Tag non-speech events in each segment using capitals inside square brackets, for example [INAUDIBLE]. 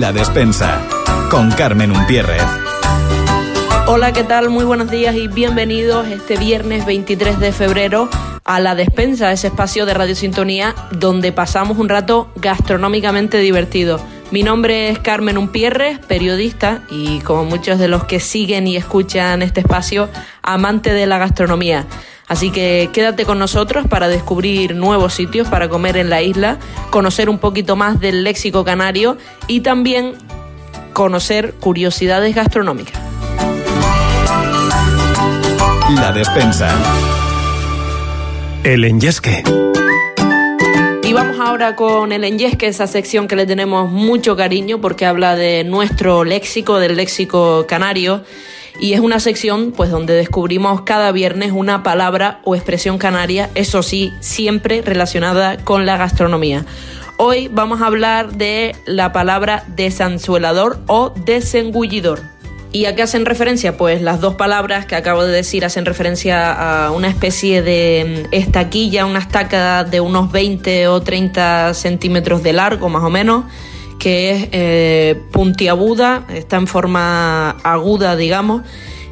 La despensa con Carmen Umpierrez. Hola, ¿qué tal? Muy buenos días y bienvenidos este viernes 23 de febrero a La Despensa, ese espacio de Radio Sintonía donde pasamos un rato gastronómicamente divertido. Mi nombre es Carmen Umpierre, periodista y como muchos de los que siguen y escuchan este espacio, amante de la gastronomía. Así que quédate con nosotros para descubrir nuevos sitios para comer en la isla, conocer un poquito más del léxico canario y también conocer curiosidades gastronómicas. La despensa. El enyesque. Y vamos ahora con el enyesque, esa sección que le tenemos mucho cariño porque habla de nuestro léxico, del léxico canario. Y es una sección pues donde descubrimos cada viernes una palabra o expresión canaria, eso sí, siempre relacionada con la gastronomía. Hoy vamos a hablar de la palabra desanzuelador o desengullidor. ¿Y a qué hacen referencia? Pues las dos palabras que acabo de decir hacen referencia a una especie de mm, estaquilla, una estaca de unos 20 o 30 centímetros de largo más o menos, que es eh, puntiaguda, está en forma aguda, digamos,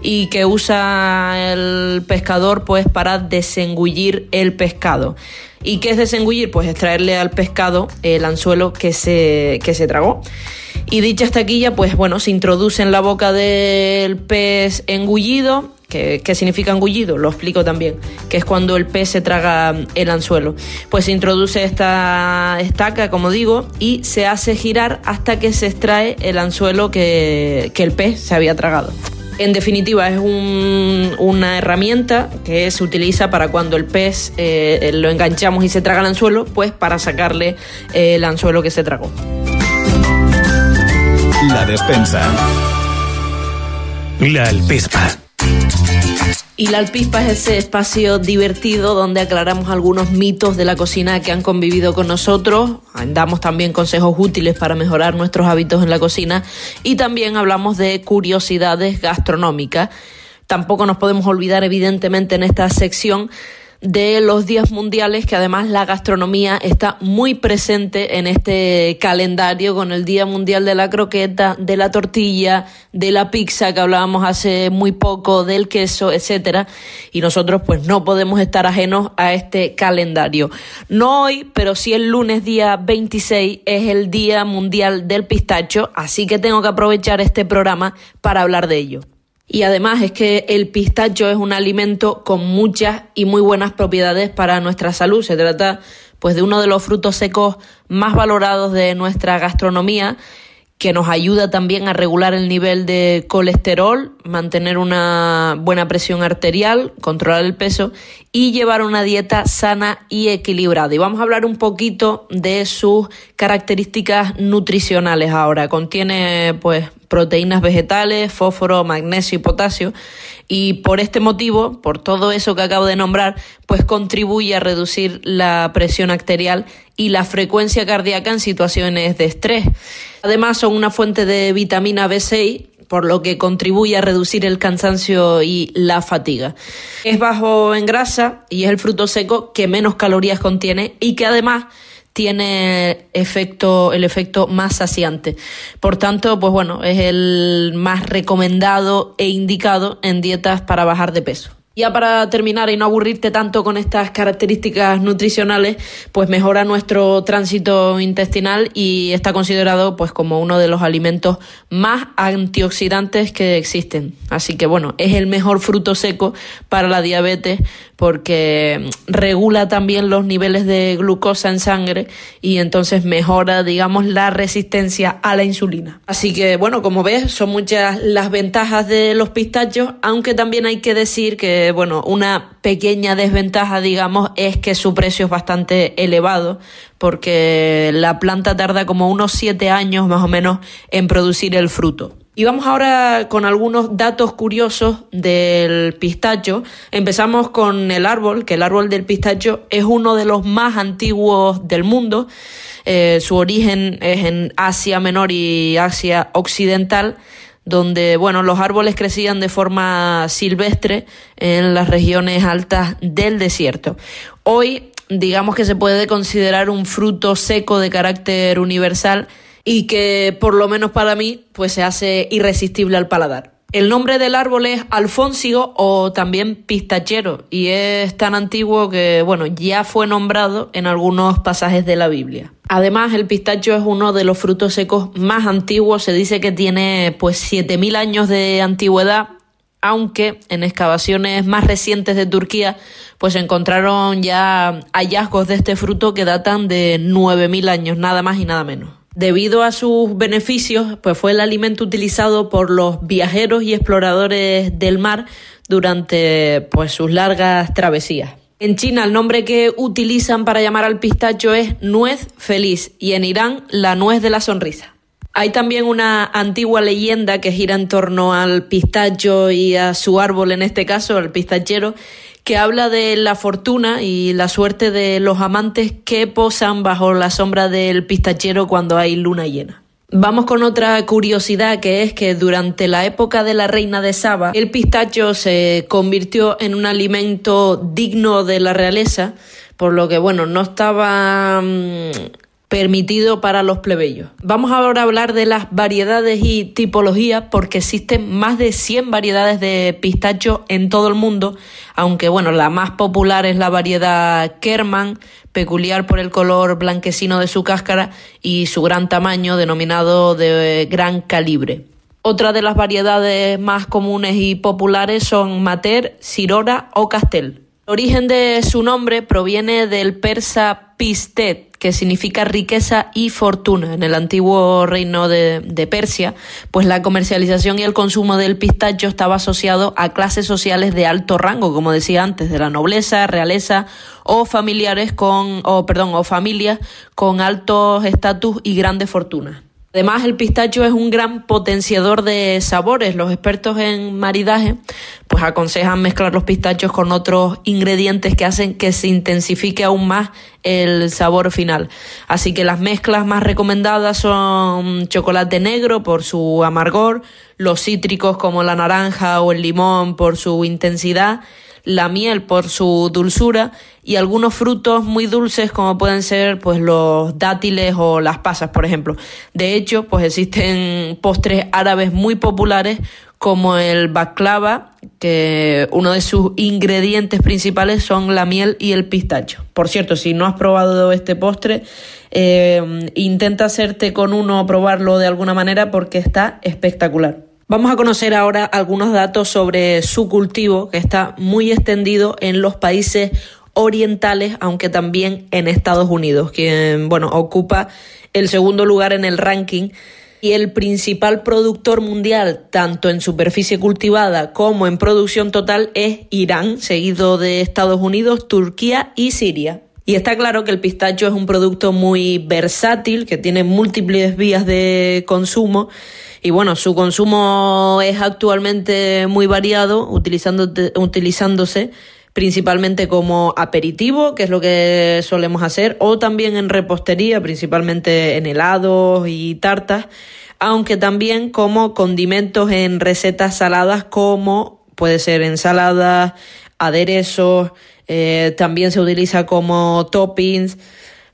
y que usa el pescador pues para desengullir el pescado. ¿Y qué es desengullir? Pues extraerle al pescado el anzuelo que se, que se tragó. Y dicha estaquilla, pues bueno, se introduce en la boca del pez engullido. ¿Qué, significa engullido? Lo explico también, que es cuando el pez se traga el anzuelo. Pues se introduce esta estaca, como digo, y se hace girar hasta que se extrae el anzuelo que, el pez se había tragado. En definitiva, es una herramienta que se utiliza para cuando el pez eh, lo enganchamos y se traga el anzuelo, pues para sacarle el anzuelo que se tragó. La despensa. La alpispa. Y la alpispa es ese espacio divertido donde aclaramos algunos mitos de la cocina que han convivido con nosotros, damos también consejos útiles para mejorar nuestros hábitos en la cocina y también hablamos de curiosidades gastronómicas. Tampoco nos podemos olvidar evidentemente en esta sección de los días mundiales, que además la gastronomía está muy presente en este calendario con el Día Mundial de la Croqueta, de la tortilla, de la pizza que hablábamos hace muy poco, del queso, etcétera, y nosotros pues no podemos estar ajenos a este calendario. No hoy, pero sí el lunes día 26 es el Día Mundial del Pistacho, así que tengo que aprovechar este programa para hablar de ello. Y además es que el pistacho es un alimento con muchas y muy buenas propiedades para nuestra salud. Se trata pues de uno de los frutos secos más valorados de nuestra gastronomía que nos ayuda también a regular el nivel de colesterol, mantener una buena presión arterial, controlar el peso y llevar una dieta sana y equilibrada. Y vamos a hablar un poquito de sus características nutricionales ahora. Contiene pues proteínas vegetales, fósforo, magnesio y potasio. Y por este motivo, por todo eso que acabo de nombrar, pues contribuye a reducir la presión arterial y la frecuencia cardíaca en situaciones de estrés. Además, son una fuente de vitamina B6 por lo que contribuye a reducir el cansancio y la fatiga. Es bajo en grasa y es el fruto seco que menos calorías contiene y que además tiene efecto, el efecto más saciante. Por tanto, pues bueno, es el más recomendado e indicado en dietas para bajar de peso. Ya para terminar y no aburrirte tanto con estas características nutricionales, pues mejora nuestro tránsito intestinal y está considerado pues como uno de los alimentos más antioxidantes que existen. Así que bueno, es el mejor fruto seco para la diabetes porque regula también los niveles de glucosa en sangre y entonces mejora, digamos, la resistencia a la insulina. Así que bueno, como ves, son muchas las ventajas de los pistachos, aunque también hay que decir que bueno, una pequeña desventaja, digamos, es que su precio es bastante elevado, porque la planta tarda como unos siete años más o menos en producir el fruto. Y vamos ahora con algunos datos curiosos del pistacho. Empezamos con el árbol, que el árbol del pistacho es uno de los más antiguos del mundo. Eh, su origen es en Asia Menor y Asia Occidental donde bueno, los árboles crecían de forma silvestre en las regiones altas del desierto. Hoy digamos que se puede considerar un fruto seco de carácter universal y que por lo menos para mí pues se hace irresistible al paladar. El nombre del árbol es alfónsigo o también pistachero y es tan antiguo que, bueno, ya fue nombrado en algunos pasajes de la Biblia. Además, el pistacho es uno de los frutos secos más antiguos, se dice que tiene pues 7000 años de antigüedad, aunque en excavaciones más recientes de Turquía pues encontraron ya hallazgos de este fruto que datan de 9000 años, nada más y nada menos. Debido a sus beneficios, pues fue el alimento utilizado por los viajeros y exploradores del mar durante pues sus largas travesías. En China el nombre que utilizan para llamar al pistacho es nuez feliz y en Irán la nuez de la sonrisa. Hay también una antigua leyenda que gira en torno al pistacho y a su árbol, en este caso, el pistachero, que habla de la fortuna y la suerte de los amantes que posan bajo la sombra del pistachero cuando hay luna llena. Vamos con otra curiosidad que es que durante la época de la reina de Saba el pistacho se convirtió en un alimento digno de la realeza, por lo que bueno, no estaba mm, permitido para los plebeyos. Vamos ahora a hablar de las variedades y tipologías porque existen más de 100 variedades de pistacho en todo el mundo, aunque bueno, la más popular es la variedad Kerman, peculiar por el color blanquecino de su cáscara y su gran tamaño denominado de gran calibre. Otra de las variedades más comunes y populares son Mater, Sirora o Castel. El origen de su nombre proviene del persa pistet, que significa riqueza y fortuna. En el antiguo reino de, Persia, pues la comercialización y el consumo del pistacho estaba asociado a clases sociales de alto rango, como decía antes, de la nobleza, realeza o familiares con, o perdón, o familias con altos estatus y grandes fortunas. Además, el pistacho es un gran potenciador de sabores. Los expertos en maridaje pues aconsejan mezclar los pistachos con otros ingredientes que hacen que se intensifique aún más el sabor final. Así que las mezclas más recomendadas son chocolate negro por su amargor, los cítricos como la naranja o el limón por su intensidad la miel por su dulzura y algunos frutos muy dulces como pueden ser pues los dátiles o las pasas, por ejemplo. De hecho, pues existen postres árabes muy populares como el baklava, que uno de sus ingredientes principales son la miel y el pistacho. Por cierto, si no has probado este postre, eh, intenta hacerte con uno o probarlo de alguna manera porque está espectacular. Vamos a conocer ahora algunos datos sobre su cultivo, que está muy extendido en los países orientales, aunque también en Estados Unidos, quien bueno, ocupa el segundo lugar en el ranking y el principal productor mundial, tanto en superficie cultivada como en producción total, es Irán, seguido de Estados Unidos, Turquía y Siria. Y está claro que el pistacho es un producto muy versátil, que tiene múltiples vías de consumo. Y bueno, su consumo es actualmente muy variado, utilizándose principalmente como aperitivo, que es lo que solemos hacer, o también en repostería, principalmente en helados y tartas, aunque también como condimentos en recetas saladas como puede ser ensaladas, aderezos, eh, también se utiliza como toppings.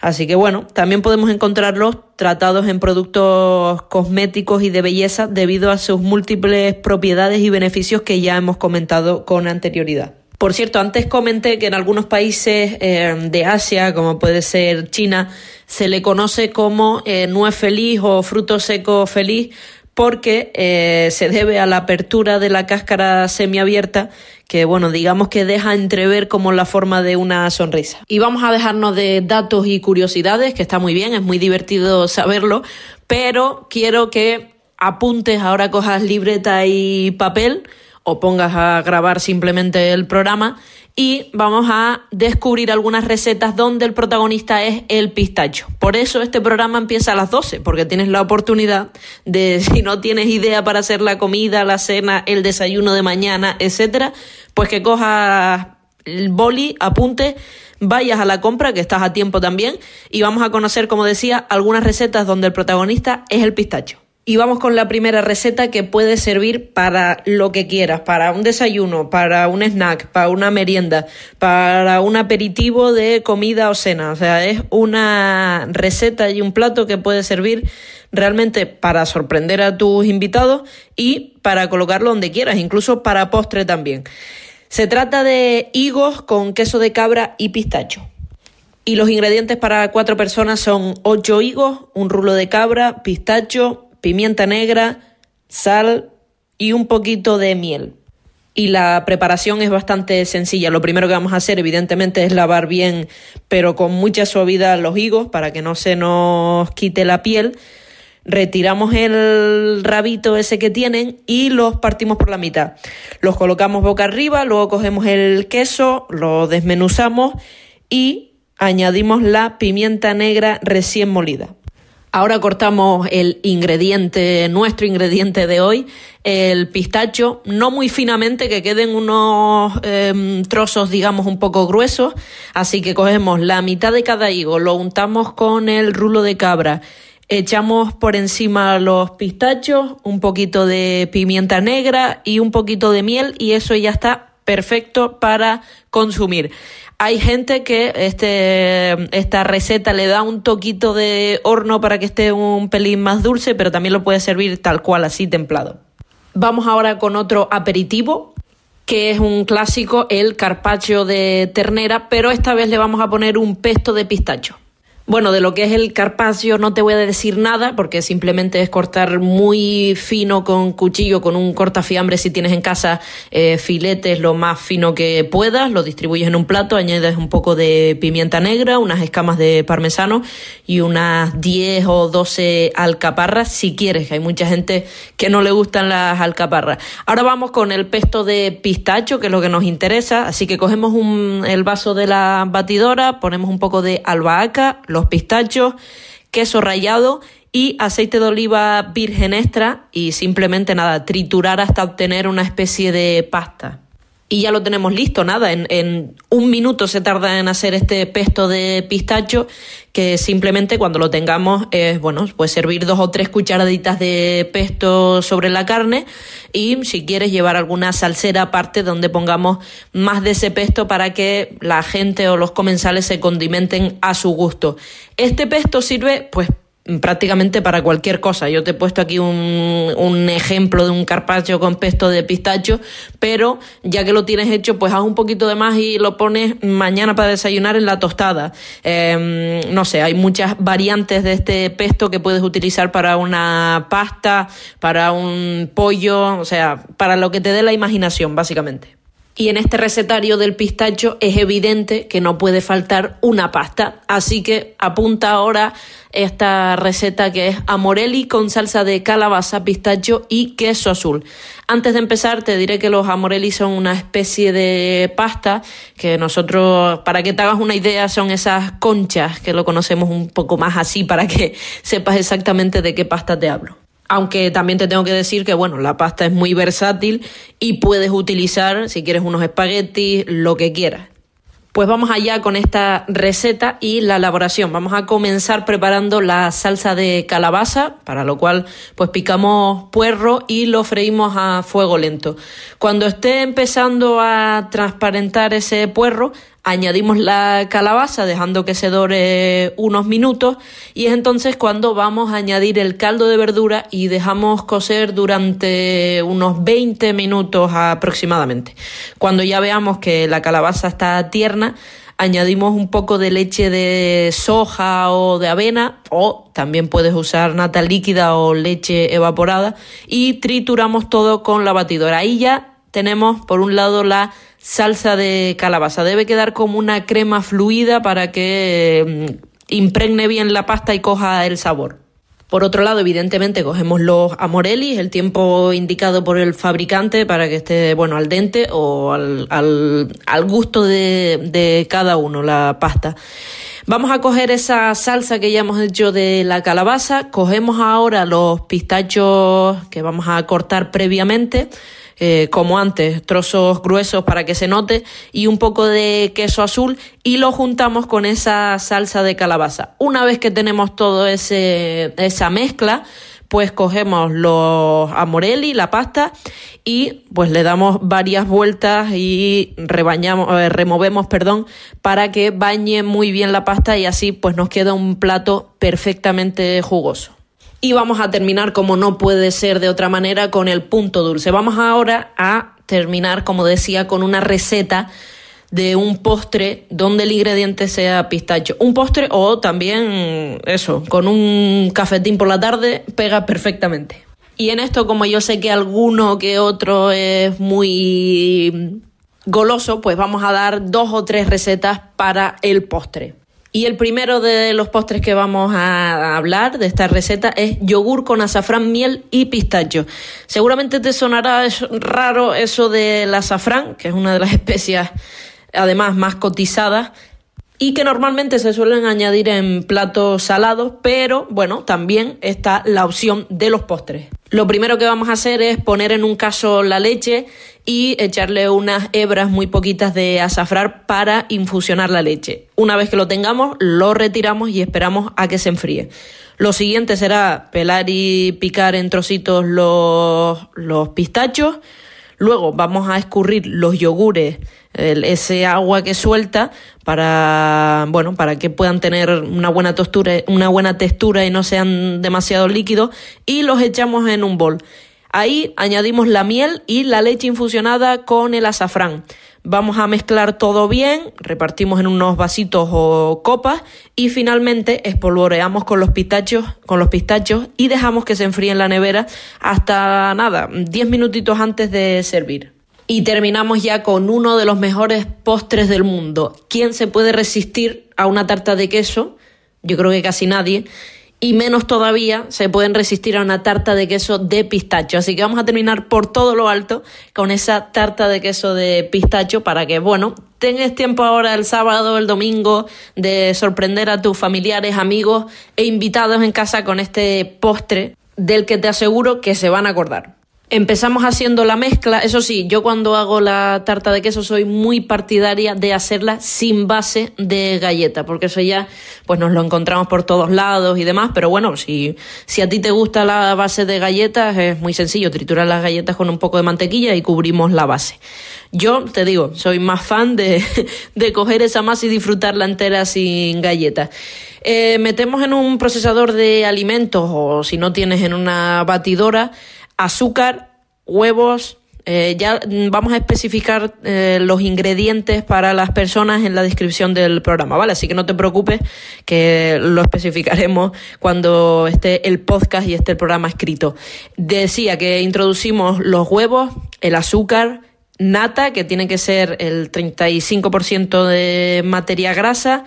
Así que bueno, también podemos encontrarlos tratados en productos cosméticos y de belleza debido a sus múltiples propiedades y beneficios que ya hemos comentado con anterioridad. Por cierto, antes comenté que en algunos países eh, de Asia, como puede ser China, se le conoce como eh, nuez feliz o fruto seco feliz porque eh, se debe a la apertura de la cáscara semiabierta que bueno, digamos que deja entrever como la forma de una sonrisa. Y vamos a dejarnos de datos y curiosidades, que está muy bien, es muy divertido saberlo, pero quiero que apuntes, ahora cojas libreta y papel o pongas a grabar simplemente el programa y vamos a descubrir algunas recetas donde el protagonista es el pistacho. Por eso este programa empieza a las 12, porque tienes la oportunidad de, [LAUGHS] si no tienes idea para hacer la comida, la cena, el desayuno de mañana, etcétera, pues que cojas el boli, apunte, vayas a la compra, que estás a tiempo también, y vamos a conocer, como decía, algunas recetas donde el protagonista es el pistacho. Y vamos con la primera receta que puede servir para lo que quieras, para un desayuno, para un snack, para una merienda, para un aperitivo de comida o cena. O sea, es una receta y un plato que puede servir realmente para sorprender a tus invitados y para colocarlo donde quieras, incluso para postre también. Se trata de higos con queso de cabra y pistacho. Y los ingredientes para cuatro personas son ocho higos, un rulo de cabra, pistacho, pimienta negra, sal y un poquito de miel. Y la preparación es bastante sencilla. Lo primero que vamos a hacer, evidentemente, es lavar bien, pero con mucha suavidad, los higos para que no se nos quite la piel. Retiramos el rabito ese que tienen y los partimos por la mitad. Los colocamos boca arriba, luego cogemos el queso, lo desmenuzamos y añadimos la pimienta negra recién molida. Ahora cortamos el ingrediente, nuestro ingrediente de hoy, el pistacho, no muy finamente, que queden unos em, trozos, digamos, un poco gruesos. Así que cogemos la mitad de cada higo, lo untamos con el rulo de cabra, echamos por encima los pistachos, un poquito de pimienta negra y un poquito de miel, y eso ya está perfecto para consumir. Hay gente que este, esta receta le da un toquito de horno para que esté un pelín más dulce, pero también lo puede servir tal cual, así templado. Vamos ahora con otro aperitivo, que es un clásico, el carpaccio de ternera, pero esta vez le vamos a poner un pesto de pistacho. Bueno, de lo que es el carpaccio no te voy a decir nada porque simplemente es cortar muy fino con cuchillo, con un cortafiambre si tienes en casa eh, filetes lo más fino que puedas, lo distribuyes en un plato, añades un poco de pimienta negra, unas escamas de parmesano y unas 10 o 12 alcaparras si quieres, que hay mucha gente que no le gustan las alcaparras. Ahora vamos con el pesto de pistacho, que es lo que nos interesa, así que cogemos un, el vaso de la batidora, ponemos un poco de albahaca, los pistachos, queso rallado y aceite de oliva virgen extra y simplemente nada, triturar hasta obtener una especie de pasta. Y ya lo tenemos listo, nada, en, un minuto se tarda en hacer este pesto de pistacho que simplemente cuando lo tengamos es, bueno, pues servir dos o tres cucharaditas de pesto sobre la carne y si quieres llevar alguna salsera aparte donde pongamos más de ese pesto para que la gente o los comensales se condimenten a su gusto. Este pesto sirve pues prácticamente para cualquier cosa. Yo te he puesto aquí un, un, ejemplo de un carpaccio con pesto de pistacho, pero ya que lo tienes hecho, pues haz un poquito de más y lo pones mañana para desayunar en la tostada. Em, no sé, hay muchas variantes de este pesto que puedes utilizar para una pasta, para un pollo, o sea, para lo que te dé la imaginación, básicamente. Y en este recetario del pistacho es evidente que no puede faltar una pasta. Así que apunta ahora esta receta que es amorelli con salsa de calabaza, pistacho y queso azul. Antes de empezar te diré que los amorelli son una especie de pasta que nosotros, para que te hagas una idea, son esas conchas que lo conocemos un poco más así para que [LAUGHS] sepas exactamente de qué pasta te hablo. Aunque también te tengo que decir que, bueno, la pasta es muy versátil y puedes utilizar, si quieres, unos espaguetis, lo que quieras. Pues vamos allá con esta receta y la elaboración. Vamos a comenzar preparando la salsa de calabaza, para lo cual pues picamos puerro y lo freímos a fuego lento. Cuando esté empezando a transparentar ese puerro, añadimos la calabaza dejando que se dore unos minutos y es entonces cuando vamos a añadir el caldo de verdura y dejamos cocer durante unos 20 minutos aproximadamente. Cuando ya veamos que la calabaza está tierna, añadimos un poco de leche de soja o de avena o también puedes usar nata líquida o leche evaporada y trituramos todo con la batidora. Ahí ya tenemos por un lado la salsa de calabaza. Debe quedar como una crema fluida para que mm, impregne bien la pasta y coja el sabor. Por otro lado, evidentemente, cogemos los amorelis, el tiempo indicado por el fabricante para que esté, bueno, al dente o al, al, gusto de, de cada uno, la pasta. Vamos a coger esa salsa que ya hemos hecho de la calabaza, cogemos ahora los pistachos que vamos a cortar previamente, eh, como antes, trozos gruesos para que se note y un poco de queso azul y lo juntamos con esa salsa de calabaza. Una vez que tenemos todo ese esa mezcla, pues cogemos los amorelli, la pasta, y pues le damos varias vueltas y rebañamos, eh, removemos, perdón, para que bañe muy bien la pasta y así pues nos queda un plato perfectamente jugoso. Y vamos a terminar, como no puede ser de otra manera, con el punto dulce. Vamos ahora a terminar, como decía, con una receta de un postre donde el ingrediente sea pistacho. Un postre o también eso, con un cafetín por la tarde pega perfectamente. Y en esto, como yo sé que alguno que otro es muy goloso, pues vamos a dar dos o tres recetas para el postre. Y el primero de los postres que vamos a hablar de esta receta es yogur con azafrán, miel y pistacho. Seguramente te sonará raro eso del azafrán, que es una de las [LAUGHS] especias además más cotizadas y que normalmente se suelen añadir en platos salados, pero bueno, también está la opción de los postres. Lo primero que vamos a hacer es poner en un caso la leche y echarle unas hebras muy poquitas de azafrán para infusionar la leche. Una vez que lo tengamos, lo retiramos y esperamos a que se enfríe. Lo siguiente será pelar y picar en trocitos los, pistachos. Luego vamos a escurrir los yogures, ese agua que suelta para, bueno, para que puedan tener una buena textura, una buena textura y no sean demasiado líquidos y los echamos en un bol. Ahí añadimos la miel y la leche infusionada con el azafrán. Vamos a mezclar todo bien, repartimos en unos vasitos o copas y finalmente espolvoreamos con los pistachos, con los pistachos y dejamos que se enfríe en la nevera hasta nada, 10 minutitos antes de servir. Y terminamos ya con uno de los mejores postres del mundo. ¿Quién se puede resistir a una tarta de queso? Yo creo que casi nadie. Y menos todavía se pueden resistir a una tarta de queso de pistacho. Así que vamos a terminar por todo lo alto con esa tarta de queso de pistacho para que, bueno, tengas tiempo ahora el sábado, el domingo, de sorprender a tus familiares, amigos e invitados en casa con este postre del que te aseguro que se van a acordar. Empezamos haciendo la mezcla. Eso sí, yo cuando hago la tarta de queso soy muy partidaria de hacerla sin base de galleta, porque eso ya pues nos lo encontramos por todos lados y demás. Pero bueno, si, si a ti te gusta la base de galletas, es muy sencillo. Triturar las galletas con un poco de mantequilla y cubrimos la base. Yo te digo, soy más fan de, [LAUGHS] de coger esa masa y disfrutarla entera sin galletas. Eh, metemos en un procesador de alimentos o si no tienes en una batidora azúcar, huevos. Eh, ya vamos a especificar eh, los ingredientes para las personas en la descripción del programa, ¿vale? Así que no te preocupes que lo especificaremos cuando esté el podcast y esté el programa escrito. Decía que introducimos los huevos, el azúcar, nata, que tiene que ser el 35% de materia grasa,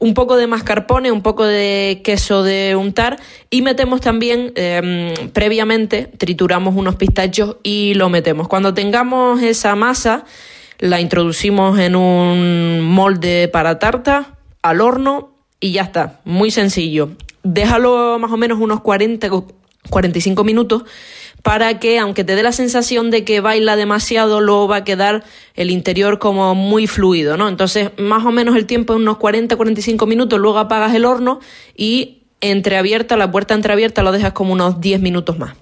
un poco de mascarpone, un poco de queso de untar y metemos también em, previamente, trituramos unos pistachos y lo metemos. Cuando tengamos esa masa, la introducimos en un molde para tarta, al horno y ya está, muy sencillo. Déjalo más o menos unos 40, 45 minutos para que, aunque te dé la sensación de que baila demasiado, luego va a quedar el interior como muy fluido, ¿no? Entonces, más o menos el tiempo es unos 40-45 minutos, luego apagas el horno y entreabierta, la puerta entreabierta lo dejas como unos 10 minutos más.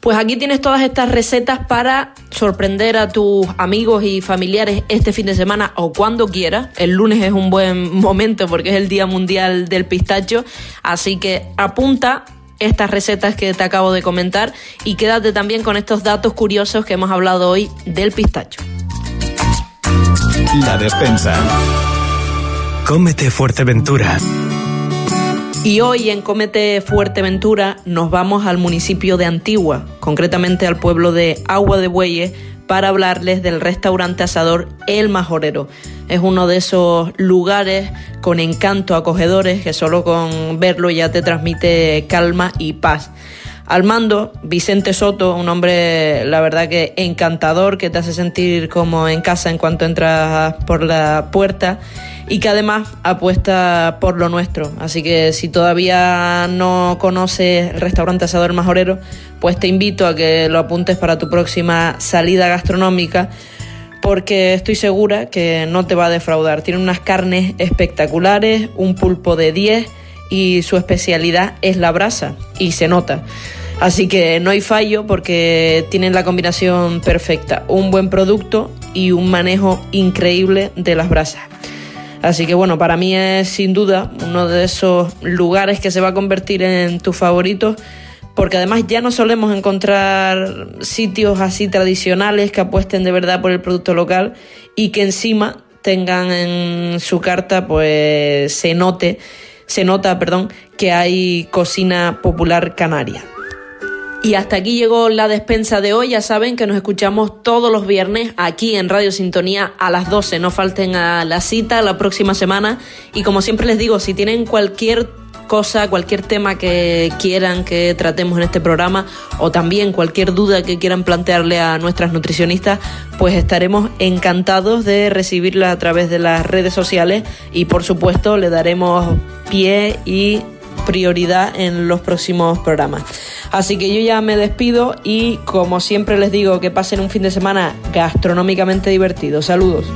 Pues aquí tienes todas estas recetas para sorprender a tus amigos y familiares este fin de semana o cuando quieras. El lunes es un buen momento porque es el Día Mundial del Pistacho. Así que apunta estas recetas que te acabo de comentar y quédate también con estos datos curiosos que hemos hablado hoy del pistacho. La despensa. Cómete Fuerteventura. Y hoy en Cómete Fuerteventura nos vamos al municipio de Antigua, concretamente al pueblo de Agua de Bueyes, para hablarles del restaurante asador El Majorero. Es uno de esos lugares con encanto acogedores que solo con verlo ya te transmite calma y paz. Al mando, Vicente Soto, un hombre, la verdad que encantador, que te hace sentir como en casa en cuanto entras por la puerta y que además apuesta por lo nuestro. Así que si todavía no conoces el restaurante Asador Majorero, pues te invito a que lo apuntes para tu próxima salida gastronómica porque estoy segura que no te va a defraudar. Tiene unas carnes espectaculares, un pulpo de 10 y su especialidad es la brasa y se nota. Así que no hay fallo porque tienen la combinación perfecta, un buen producto y un manejo increíble de las brasas. Así que bueno, para mí es sin duda uno de esos lugares que se va a convertir en tus favoritos porque además ya no solemos encontrar sitios así tradicionales que apuesten de verdad por el producto local y que encima tengan en su carta pues se note se nota, perdón, que hay cocina popular canaria. Y hasta aquí llegó la despensa de hoy. Ya saben que nos escuchamos todos los viernes aquí en Radio Sintonía a las 12. No falten a la cita la próxima semana. Y como siempre les digo, si tienen cualquier cosa, cualquier tema que quieran que tratemos en este programa o también cualquier duda que quieran plantearle a nuestras nutricionistas, pues estaremos encantados de recibirla a través de las redes sociales y por supuesto le daremos pie y prioridad en los próximos programas. Así que yo ya me despido y como siempre les digo que pasen un fin de semana gastronómicamente divertido. Saludos.